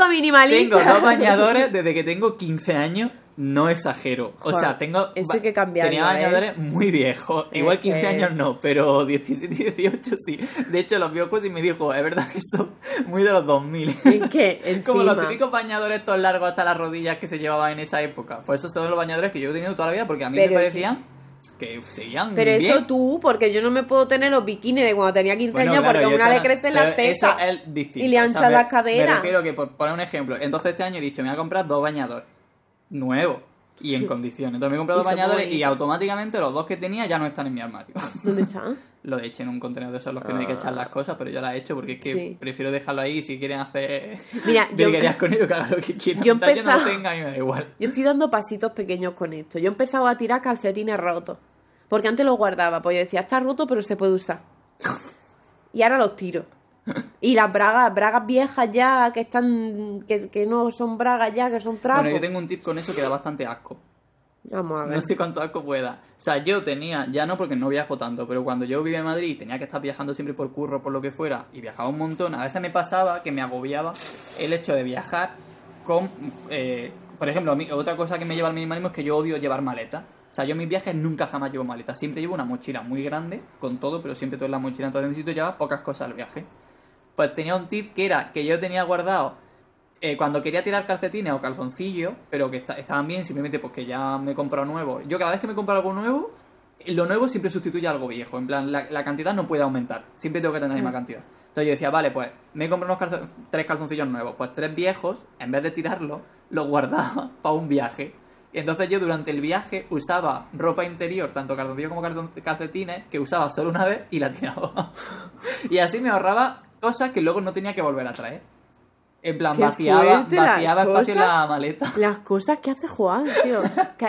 tengo dos bañadores desde que tengo 15 años. No exagero. O sea, tengo. eso hay que cambiarlo, Tenía ¿eh? bañadores muy viejos. Igual 15 que- años no, pero 17 y 18 sí. De hecho, los vio y me dijo, es verdad que son muy de los 2000. Es que, Como los encima- típicos bañadores estos largos hasta las rodillas que se llevaban en esa época. Pues esos son los bañadores que yo he tenido toda la vida porque a mí Pero me parecían que seguían Pero bien. eso tú, porque yo no me puedo tener los bikinis de cuando tenía 15 Bueno, años, claro, porque una le crecen las tetas. Y le O sea, anchan las caderas. Me refiero que, por poner un ejemplo, entonces este año he dicho, me voy a comprar dos bañadores nuevos y en condiciones. Entonces me he comprado dos bañadores y automáticamente los dos que tenía ya no están en mi armario. ¿Dónde están? Lo eché en un contenedor de esos los que no hay que echar las cosas, pero yo las he hecho porque es que Sí. prefiero dejarlo ahí y si quieren hacer Mira, yo, con ello, que hagan lo que quieran. yo yo no lo tenga, a mí me da igual. yo estoy dando pasitos pequeños con esto. Yo he empezado a tirar calcetines rotos. Porque antes los guardaba, pues yo decía, está roto, pero se puede usar. Y ahora los tiro. Y las bragas, bragas viejas ya, que están, que, que no son bragas ya, que son trapos. Bueno, yo tengo un tip con eso que da bastante asco. Vamos a ver. No sé cuánto asco pueda. O sea, yo tenía, ya no porque no viajo tanto, pero cuando yo vivía en Madrid tenía que estar viajando siempre por curro, por lo que fuera, y viajaba un montón, a veces me pasaba que me agobiaba el hecho de viajar con... eh, por ejemplo, otra cosa que me lleva al minimalismo es que yo odio llevar maleta. O sea, yo en mis viajes nunca jamás llevo maleta. Siempre llevo una mochila muy grande, con todo, pero siempre todo en la mochila. Entonces necesito llevar pocas cosas al viaje. Pues tenía un tip que era que yo tenía guardado eh, cuando quería tirar calcetines o calzoncillos, pero que esta- estaban bien, simplemente porque ya me he comprado nuevo. Yo cada vez que me compro algo nuevo, eh, lo nuevo siempre sustituye a algo viejo. En plan, la, la cantidad no puede aumentar. Siempre tengo que tener la misma cantidad. Entonces yo decía, vale, pues me he comprado unos tres calzoncillos nuevos. Pues tres viejos, en vez de tirarlos, los guardaba para un viaje. Y entonces yo durante el viaje usaba ropa interior, tanto calzoncillos como calcetines, que usaba solo una vez y la tiraba. y así me ahorraba cosas que luego no tenía que volver a traer. En plan, vaciaba, vaciaba espacio en la maleta. Las cosas que hace Juan, tío.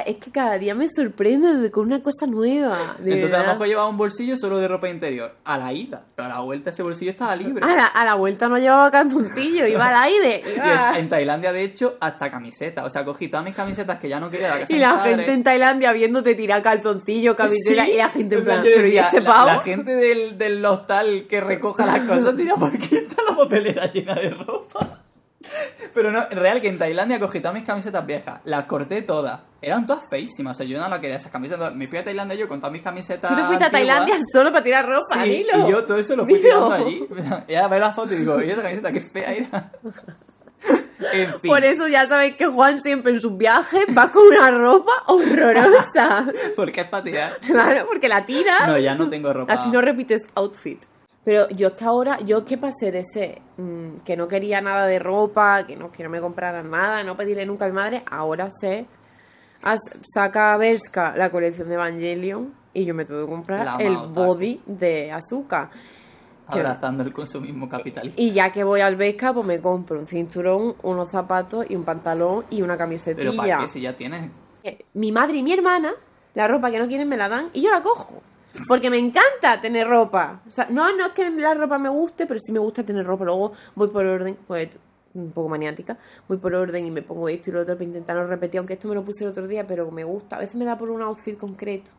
Es que cada día me sorprende de- con una cosa nueva. De Entonces a lo verdad. mejor llevaba un bolsillo solo de ropa interior. A la ida. Pero a la vuelta ese bolsillo estaba libre. A la, a la vuelta no llevaba calzoncillo, iba al aire. Y en, en Tailandia, de hecho, hasta camisetas. O sea, cogí todas mis camisetas que ya no quería la casa Y la gente en Tailandia viéndote tirar calzoncillo, camiseta, Sí, y la gente en plan, plan, yo pero ¿y decía, este la, gente del, del hostal que recoja las cosas dirá, ¿por qué está la papelera llena de ropa? Pero no, en real que en Tailandia cogí todas mis camisetas viejas, las corté todas. Eran todas feísimas, o sea, yo no las quería esas camisetas. Me fui a Tailandia yo con todas mis camisetas. Tú te fuiste a. Tailandia solo para tirar ropa, Sí, dilo. y yo todo eso lo fui Dilo. tirando allí. Y ahora veo la foto y digo, ¿y esa camiseta qué fea era? en fin. Por eso ya sabéis que Juan siempre en sus viajes va con una ropa horrorosa. Porque es para tirar. claro, porque la tira. No, ya no tengo ropa. Así no repites outfit. Pero yo es que ahora, yo que pasé de ser mm, que no quería nada de ropa, que no, que no me compraran nada, no pedirle nunca a mi madre, ahora sé. as- saca Berska la colección de Evangelion y yo me tengo que comprar La el body de Azúcar. Que- Abrazando el consumismo capitalista. Y ya que voy al Berska, pues me compro un cinturón, unos zapatos y un pantalón y una Pero camisetilla. ¿para qué si ya tienes? Eh, Mi madre y mi hermana, la ropa que no quieren me la dan y yo la cojo. Porque me encanta tener ropa. O sea, no, no es que la ropa me guste, pero sí me gusta tener ropa. Luego voy por orden, pues un poco maniática, voy por orden y me pongo esto y lo otro para intentarlo repetir, aunque esto me lo puse el otro día, pero me gusta. A veces me da por un outfit concreto.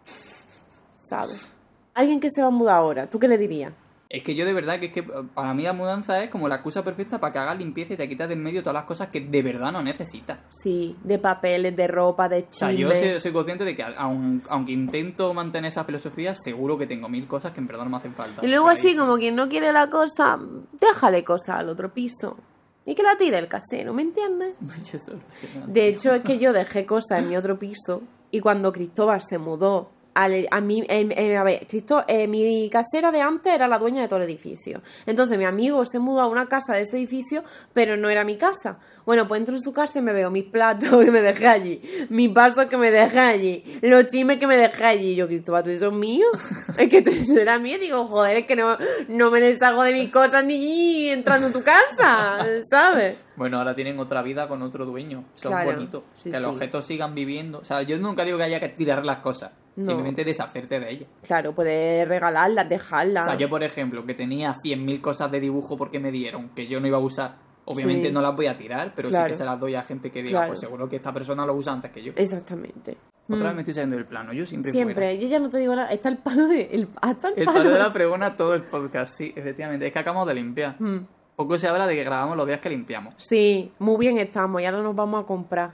¿Sabes? Alguien que se va a mudar ahora, ¿tú qué le dirías? Es que yo de verdad que es que para mí la mudanza es como la excusa perfecta para que hagas limpieza y te quitas de en medio todas las cosas que de verdad no necesitas. Sí, de papeles, de ropa, de O sea, yo soy, soy consciente de que aun- aunque intento mantener esa filosofía, seguro que tengo mil cosas que en verdad no me hacen falta. Y luego así, ahí- como quien no quiere la cosa, déjale cosa al otro piso. Y que la tire el casero, ¿me entiendes? De hecho, es que yo dejé cosas en mi otro piso y cuando Cristóbal se mudó al- a mí, en- en- a ver, Cristó- eh, mi casera de antes era la dueña de todo el edificio. Entonces mi amigo se mudó a una casa de ese edificio, pero no era mi casa. Bueno, pues entro en su casa y me veo mis platos que me dejé allí, mis vasos que me dejé allí, los chismes que me dejé allí. Y yo, Cristóbal, ¿tú eso es mío? Es que tú eso era mío. Digo, joder, es que no, no me deshago de mis cosas ni entrando en tu casa, ¿sabes? Bueno, ahora tienen otra vida con otro dueño. Eso Claro, es bonito. sí, que los objetos sigan viviendo. O sea, yo nunca digo que haya que tirar las cosas. No. Simplemente deshacerte de ellas. Claro, puedes regalarlas, dejarlas. O sea, yo, por ejemplo, que tenía 100.000 cosas de dibujo porque me dieron, que yo no iba a usar, obviamente Sí. no las voy a tirar, pero sí Claro. que se las doy a gente que diga, Claro. pues seguro que esta persona lo usa antes que yo. Exactamente. Otra Mm. vez me estoy saliendo del plano, yo siempre Siempre, fuera. yo ya no te digo nada. Está el palo de. El, hasta el, El palo de la pregona todo el podcast, sí, efectivamente. Es que acabamos de limpiar. Mm. Poco se habla de que grabamos los días que limpiamos. Sí, muy bien estamos. Y ahora nos vamos a comprar.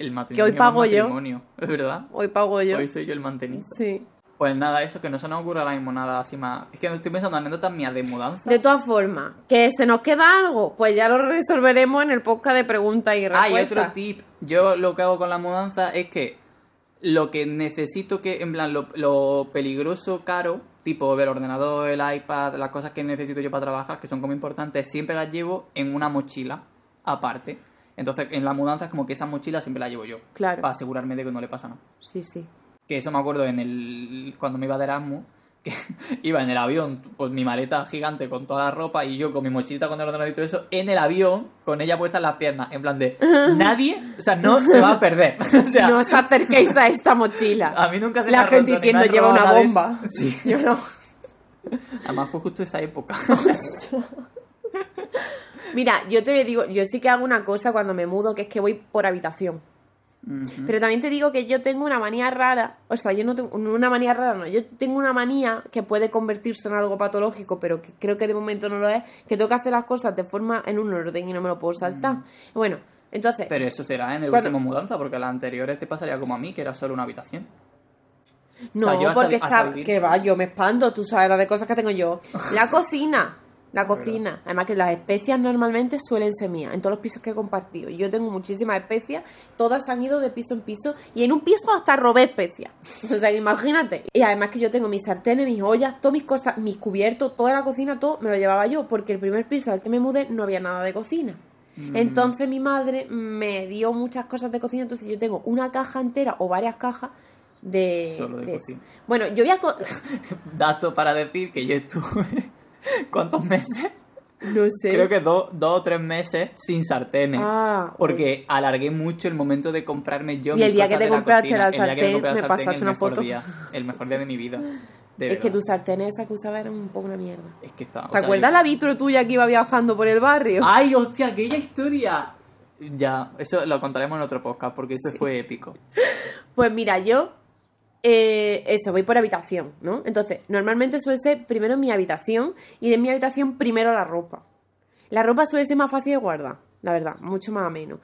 El matrimonio. hoy pago yo. ¿Es verdad? Hoy pago yo. Hoy soy yo el mantenido. Sí. Pues nada, eso que no se nos ocurre ahora mismo nada así más. Es que estoy pensando en anécdotas mías de mudanza. De todas formas, que se nos queda algo, pues ya lo resolveremos en el podcast de preguntas y Ah, respuestas. y otro tip. Yo lo que hago con la mudanza es que lo que necesito que, en plan, lo, lo peligroso, caro, tipo el ordenador, el iPad, las cosas que necesito yo para trabajar, que son como importantes, siempre las llevo en una mochila aparte. Entonces, en la mudanza es como que esa mochila siempre la llevo yo. Claro. Para asegurarme de que no le pasa nada. Sí, sí. Que eso me acuerdo en el cuando me iba de Erasmus, que iba en el avión, pues mi maleta gigante con toda la ropa y yo con mi mochilita con el ordenador y todo eso, en el avión, con ella puesta en las piernas, en plan de nadie, o sea, no se va a perder. O sea, no os acerquéis a esta mochila. a mí nunca se La me ha gente roto diciendo lleva una bomba. eso". Sí. Yo no. Además fue justo esa época. Mira, yo te digo, yo sí que hago una cosa cuando me mudo, que es que voy por habitación. Pero también te digo que yo tengo una manía rara, o sea, yo no tengo una manía rara, no, yo tengo una manía que puede convertirse en algo patológico, pero que creo que de momento no lo es, que tengo que hacer las cosas de forma en un orden y no me lo puedo saltar. Bueno, entonces, Pero eso será en el Cuando- último mudanza, porque las anteriores te pasaría como a mí, que era solo una habitación. no, o sea, porque hasta está, que va, yo me espanto, tú sabes la de cosas que tengo yo. La cocina, la cocina, además que las especias normalmente suelen ser mías, en todos los pisos que he compartido. Yo tengo muchísimas especias, todas han ido de piso en piso, y en un piso hasta robé especias. O sea, imagínate. Y además que yo tengo mis sartenes, mis ollas, todas mis cosas, mis cubiertos, toda la cocina, todo me lo llevaba yo, porque el primer piso al que me mudé no había nada de cocina. Entonces mi madre me dio muchas cosas de cocina, entonces yo tengo una caja entera o varias cajas de, Solo de de eso. cocina. Bueno, yo voy a... Dato para decir que yo estuve. ¿Cuántos meses? No sé. Creo que dos dos o tres meses sin sartenes. Ah, Porque alargué mucho el momento de comprarme yo Y el día que te la compraste la El día que sartén, la me sartén, pasaste el una mejor foto. día. el mejor día de mi vida. De es que verdad. tu sartén esa que usaba era un poco una mierda. Es que está. o ¿Te acuerdas yo- la vitro tuya que iba viajando por el barrio? ¡Ay, hostia, aquella historia! Ya, eso lo contaremos en otro podcast porque eso fue épico. Pues mira, yo. Eh, eso, voy por habitación, ¿no? Entonces, normalmente suele ser primero mi habitación y de mi habitación primero la ropa. La ropa suele ser más fácil de guardar, la verdad, mucho más ameno.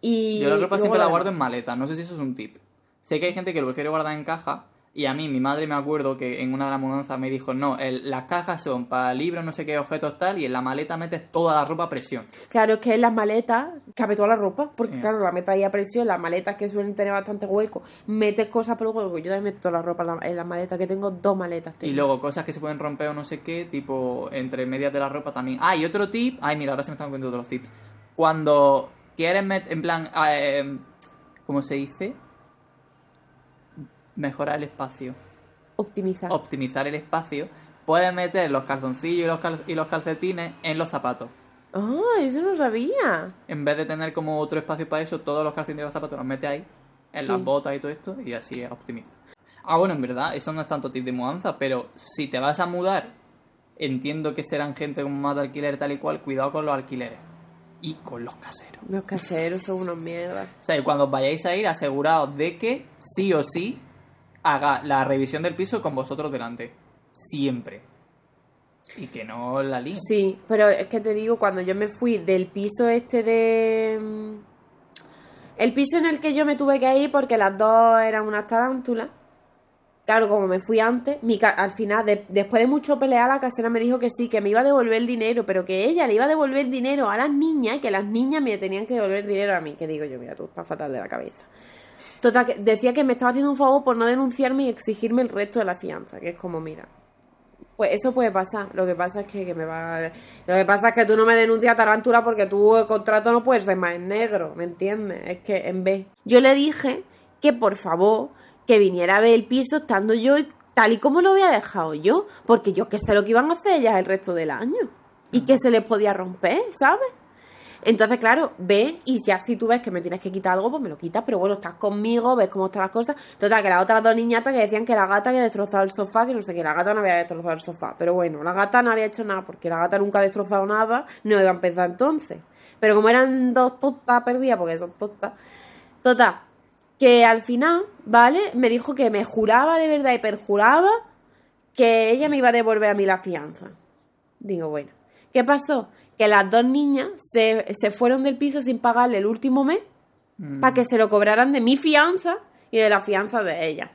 Y Yo la ropa siempre la guardo en maleta, no sé si eso es un tip. Sé que hay gente que lo prefiere guardar en caja y a mí, mi madre me acuerdo que en una de las mudanzas me dijo, no, el- las cajas son para libros, no sé qué objetos tal, y en la maleta metes toda la ropa a presión. Claro, es que en las maletas cabe toda la ropa, porque Sí. claro, la metes ahí a presión, las maletas que suelen tener bastante hueco, metes cosas por hueco, yo también meto toda la ropa en la, en la maleta, que tengo dos maletas. Y luego cosas que se pueden romper o no sé qué, tipo entre medias de la ropa también. Ah, y otro tip. Ay, mira, ahora se me están contando todos los tips. Cuando quieres meter, en plan, eh, ¿cómo se dice? Mejorar el espacio. Optimizar. Optimizar el espacio. Puedes meter los calzoncillos y los, cal- y los calcetines en los zapatos. Ah, eso no sabía. En vez de tener como otro espacio para eso, todos los calcetines y los zapatos los metes ahí, en Sí. las botas y todo esto, y así optimiza. Ah, bueno, en verdad, eso no es tanto tip de mudanza, pero si te vas a mudar, entiendo que serán gente con más de alquiler tal y cual, cuidado con los alquileres. Y con los caseros. Los caseros son unos mierdas. O sea, y cuando os vayáis a ir, aseguraos de que sí o sí haga la revisión del piso con vosotros delante. Siempre. Y que no la líen. Sí, pero es que te digo, cuando yo me fui del piso este de... mm, El piso en el que yo me tuve que ir porque las dos eran unas tarántulas. Claro, como me fui antes, mi ca- al final, de- después de mucho pelear, la casera me dijo que sí, que me iba a devolver el dinero, pero que ella le iba a devolver el dinero a las niñas y que las niñas me tenían que devolver dinero a mí. Que digo yo, mira, tú estás fatal de la cabeza. Total, que decía que me estaba haciendo un favor por no denunciarme y exigirme el resto de la fianza, que es como, mira, pues eso puede pasar. Lo que pasa es que, que me va. Lo que pasa es que tú no me denuncias tarantura porque tu el contrato no puede ser más en negro, ¿me entiendes? Es que en vez. Yo le dije que por favor que viniera a ver el piso estando yo y- tal y como lo había dejado yo, porque yo que sé lo que iban a hacer ellas el resto del año y que se les podía romper, ¿sabes? Entonces, claro, ven y ya si tú ves que me tienes que quitar algo, pues me lo quitas, pero bueno, estás conmigo, ves cómo están las cosas. Total, que las otras dos niñatas que decían que la gata había destrozado el sofá, que no sé qué, la gata no había destrozado el sofá. Pero bueno, la gata no había hecho nada, porque la gata nunca ha destrozado nada, no iba a empezar entonces. Pero como eran dos tostas perdidas, porque son tostas, total, que al final, ¿vale? Me dijo que me juraba de verdad y perjuraba que ella me iba a devolver a mí la fianza. Digo, bueno, ¿qué pasó? Que las dos niñas se, se fueron del piso sin pagarle el último mes Mm. para que se lo cobraran de mi fianza y de la fianza de ella.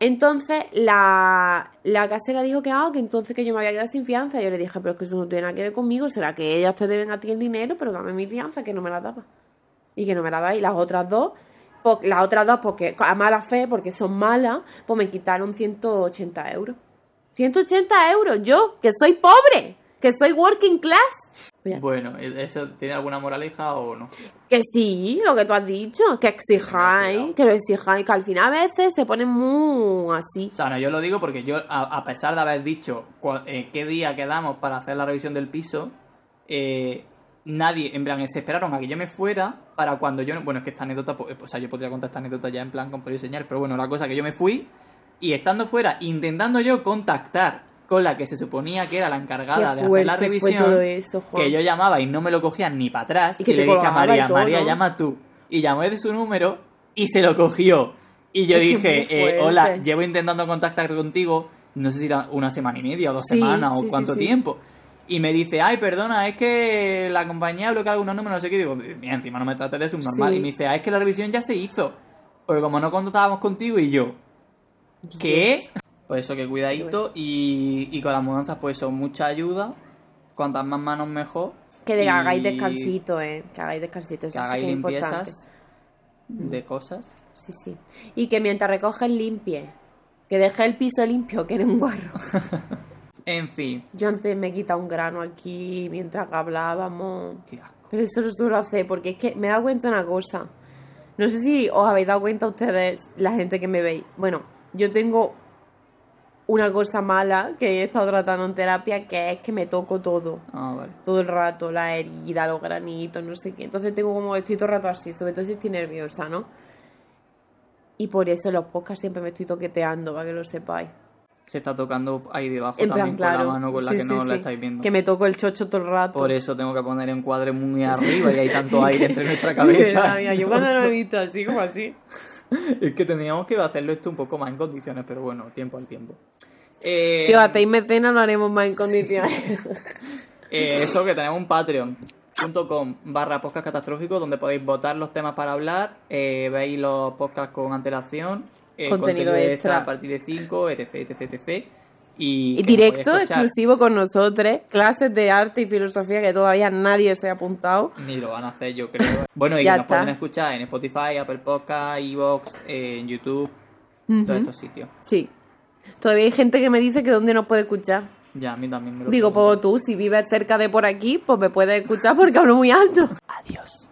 Entonces la, la casera dijo que, ah, que entonces que yo me había quedado sin fianza. Yo le dije, pero es que eso no tiene nada que ver conmigo. Será que ellas te deben a ti el dinero, pero dame mi fianza, que no me la daba. Y que no me la daba. Y las otras dos, pues, las otras dos, porque a mala fe, porque son malas, pues me quitaron 180 euros. 180 euros, yo, que soy pobre, que soy working class. Pues. Bueno, ¿eso tiene alguna moraleja o no? Que sí, lo que tú has dicho, que exijáis, que lo exijáis, que al final a veces se ponen muy así. O sea, no, yo lo digo porque yo, a, a pesar de haber dicho eh, qué día quedamos para hacer la revisión del piso, eh, nadie, en plan, se esperaron a que yo me fuera para cuando yo... Bueno, es que esta anécdota, pues, o sea, yo podría contar esta anécdota ya en plan con por señal, pero bueno, la cosa que yo me fui y estando fuera, intentando yo contactar con la que se suponía que era la encargada de hacer la revisión, eso, que yo llamaba y no me lo cogían ni para atrás, Y y, que te le dije a y María, todo, María, ¿no? llama tú. Y llamé de su número y se lo cogió. Y yo Es dije, eh, hola, llevo intentando contactar contigo, no sé si era una semana y media o dos Sí, semanas o sí, cuánto sí. tiempo. Y me dice, ay, perdona, es que la compañía ha bloqueado algunos números, no sé qué. Y digo, mira, encima no me trates de subnormal. Y me dice, ah, es que la revisión ya se hizo. Porque como no contactábamos contigo y yo, ¿qué? Pues eso, que cuidadito. Y, y con las mudanzas, pues eso, mucha ayuda. Cuantas más manos, mejor. Que de- Y hagáis descansito, eh. Que hagáis descansito, eso Que sí hagáis que es importante. limpiezas de cosas. Sí, sí. Y que mientras recoges limpie. Que deje el piso limpio, que eres un guarro. En fin, Yo antes me he quitado un grano aquí mientras hablábamos. qué asco. Pero eso lo suelo hacer porque es que me he dado cuenta de una cosa. No sé si os habéis dado cuenta ustedes, la gente que me veis. Bueno, yo tengo una cosa mala que he estado tratando en terapia, que es que me toco todo. Ah, vale. Todo el rato, la herida, los granitos, no sé qué. Entonces tengo como, estoy todo el rato así, sobre todo si estoy nerviosa, ¿no? Y por eso en los podcasts siempre me estoy toqueteando, para que lo sepáis. Se está tocando ahí debajo En también plan, claro. con la mano con la Sí, que sí, no la estáis viendo. Que me toco el chocho todo el rato. Por eso tengo que poner encuadre muy arriba y hay tanto aire entre nuestra cabeza. mira, yo cuando lo he visto así, como así. es que tendríamos que hacerlo esto un poco más en condiciones, pero bueno, tiempo al tiempo. Eh, Si os hacéis mecena, lo haremos más en condiciones. eh, eso que tenemos un patreon.com barra podcast catastrófico donde podéis votar los temas para hablar, eh, veis los podcasts con antelación, eh, Contenido extra. a partir de 5, etc, etc, etc. Y, directo, exclusivo con nosotros, clases de arte y filosofía que todavía nadie se ha apuntado. Ni lo van a hacer, yo creo. Bueno, y Ya que nos está. pueden escuchar en Spotify, Apple Podcast, Evox, en YouTube, Ujú. todos estos sitios. Sí. Todavía hay gente que me dice que dónde nos puede escuchar. Ya, a mí también me lo Digo, pues tú, si vives cerca de por aquí, pues me puedes escuchar porque hablo muy alto. Adiós.